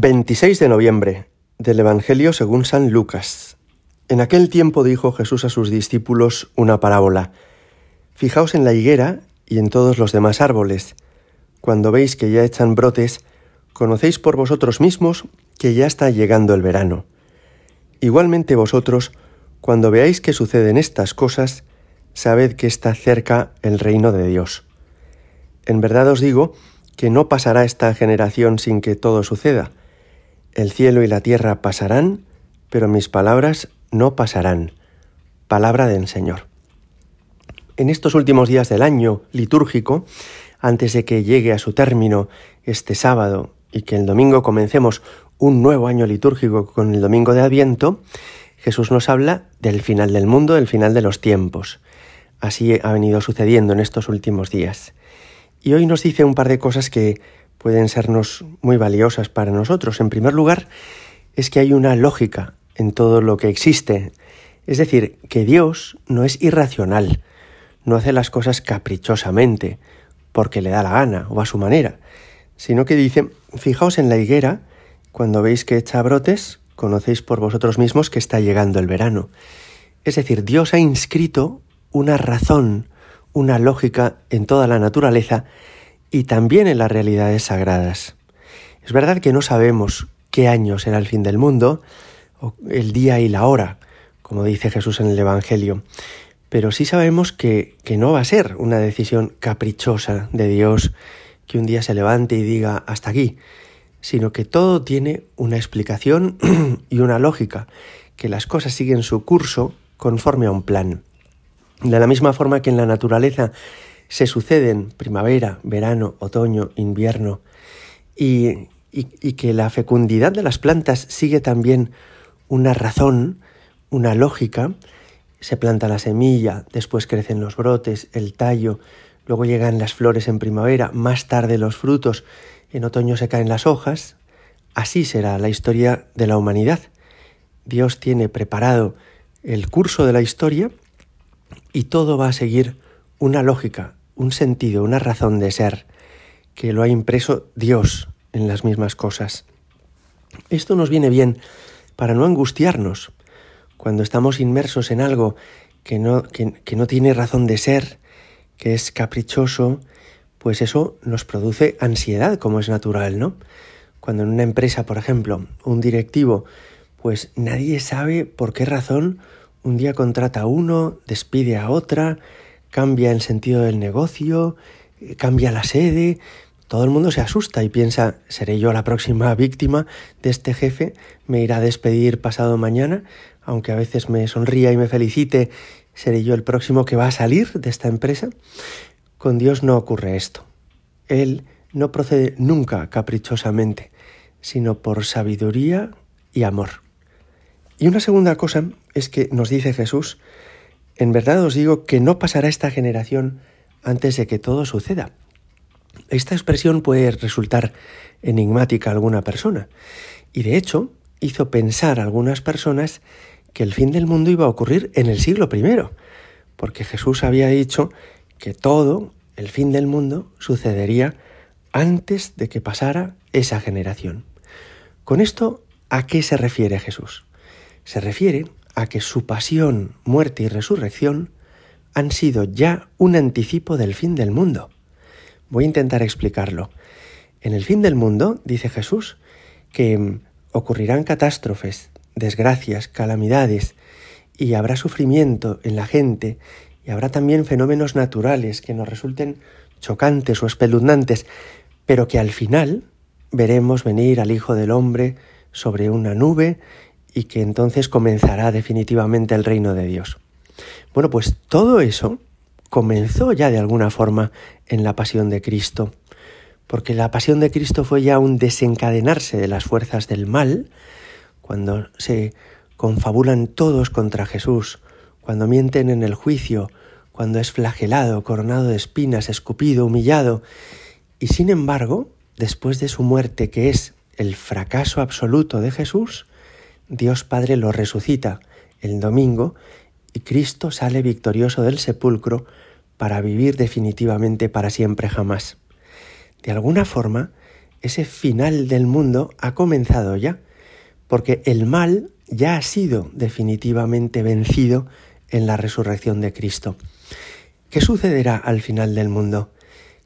26 de noviembre del Evangelio según San Lucas. En aquel tiempo dijo Jesús a sus discípulos una parábola. Fijaos en la higuera y en todos los demás árboles. Cuando veis que ya echan brotes, conocéis por vosotros mismos que ya está llegando el verano. Igualmente vosotros, cuando veáis que suceden estas cosas, sabed que está cerca el reino de Dios. En verdad os digo que no pasará esta generación sin que todo suceda. El cielo y la tierra pasarán, pero mis palabras no pasarán. Palabra del Señor. En estos últimos días del año litúrgico, antes de que llegue a su término este sábado y que el domingo comencemos un nuevo año litúrgico con el domingo de Adviento, Jesús nos habla del final del mundo, del final de los tiempos. Así ha venido sucediendo en estos últimos días. Y hoy nos dice un par de cosas que pueden sernos muy valiosas para nosotros. En primer lugar, es que hay una lógica en todo lo que existe. Es decir, que Dios no es irracional, no hace las cosas caprichosamente, porque le da la gana o a su manera, sino que dice, fijaos en la higuera, cuando veis que echa brotes, conocéis por vosotros mismos que está llegando el verano. Es decir, Dios ha inscrito una razón, una lógica en toda la naturaleza y también en las realidades sagradas. Es verdad que no sabemos qué año será el fin del mundo, o el día y la hora, como dice Jesús en el Evangelio, pero sí sabemos que, que no va a ser una decisión caprichosa de Dios que un día se levante y diga hasta aquí, sino que todo tiene una explicación y una lógica, que las cosas siguen su curso conforme a un plan. De la misma forma que en la naturaleza se suceden primavera, verano, otoño, invierno, y, y, que la fecundidad de las plantas sigue también una razón, una lógica, se planta la semilla, después crecen los brotes, el tallo, luego llegan las flores en primavera, más tarde los frutos, en otoño se caen las hojas, así será la historia de la humanidad. Dios tiene preparado el curso de la historia y todo va a seguir una lógica, un sentido, una razón de ser, que lo ha impreso Dios en las mismas cosas. Esto nos viene bien para no angustiarnos cuando estamos inmersos en algo que no, que, no tiene razón de ser, que es caprichoso, pues eso nos produce ansiedad, como es natural, ¿no? Cuando en una empresa, por ejemplo, un directivo, pues nadie sabe por qué razón un día contrata a uno, despide a otra, cambia el sentido del negocio, cambia la sede, todo el mundo se asusta y piensa, ¿seré yo la próxima víctima de este jefe? ¿Me irá a despedir pasado mañana? Aunque a veces me sonría y me felicite, ¿seré yo el próximo que va a salir de esta empresa? Con Dios no ocurre esto. Él no procede nunca caprichosamente, sino por sabiduría y amor. Y una segunda cosa es que nos dice Jesús, en verdad os digo que no pasará esta generación antes de que todo suceda. Esta expresión puede resultar enigmática a alguna persona, y de hecho hizo pensar a algunas personas que el fin del mundo iba a ocurrir en el siglo I, porque Jesús había dicho que todo, el fin del mundo, sucedería antes de que pasara esa generación. Con esto, ¿a qué se refiere Jesús? Se refiere a que su pasión, muerte y resurrección han sido ya un anticipo del fin del mundo. Voy a intentar explicarlo. En el fin del mundo, dice Jesús, que mm, ocurrirán catástrofes, desgracias, calamidades, y habrá sufrimiento en la gente, y habrá también fenómenos naturales que nos resulten chocantes o espeluznantes, pero que al final veremos venir al Hijo del Hombre sobre una nube y que entonces comenzará definitivamente el reino de Dios. Bueno, pues todo eso comenzó ya de alguna forma en la pasión de Cristo, porque la pasión de Cristo fue ya un desencadenarse de las fuerzas del mal, cuando se confabulan todos contra Jesús, cuando mienten en el juicio, cuando es flagelado, coronado de espinas, escupido, humillado, y sin embargo, después de su muerte, que es el fracaso absoluto de Jesús, Dios Padre lo resucita el domingo y Cristo sale victorioso del sepulcro para vivir definitivamente para siempre jamás. De alguna forma, ese final del mundo ha comenzado ya, porque el mal ya ha sido definitivamente vencido en la resurrección de Cristo. ¿Qué sucederá al final del mundo?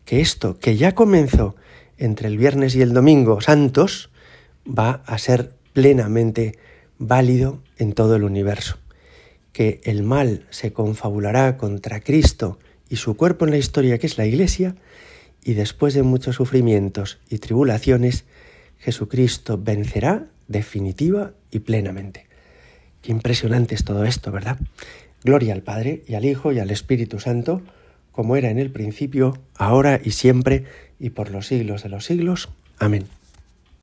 Que esto que ya comenzó entre el viernes y el domingo santos va a ser plenamente válido en todo el universo. Que el mal se confabulará contra Cristo y su cuerpo en la historia que es la Iglesia, y después de muchos sufrimientos y tribulaciones, Jesucristo vencerá definitiva y plenamente. Qué impresionante es todo esto, ¿verdad? Gloria al Padre y al Hijo y al Espíritu Santo, como era en el principio, ahora y siempre, y por los siglos de los siglos. Amén.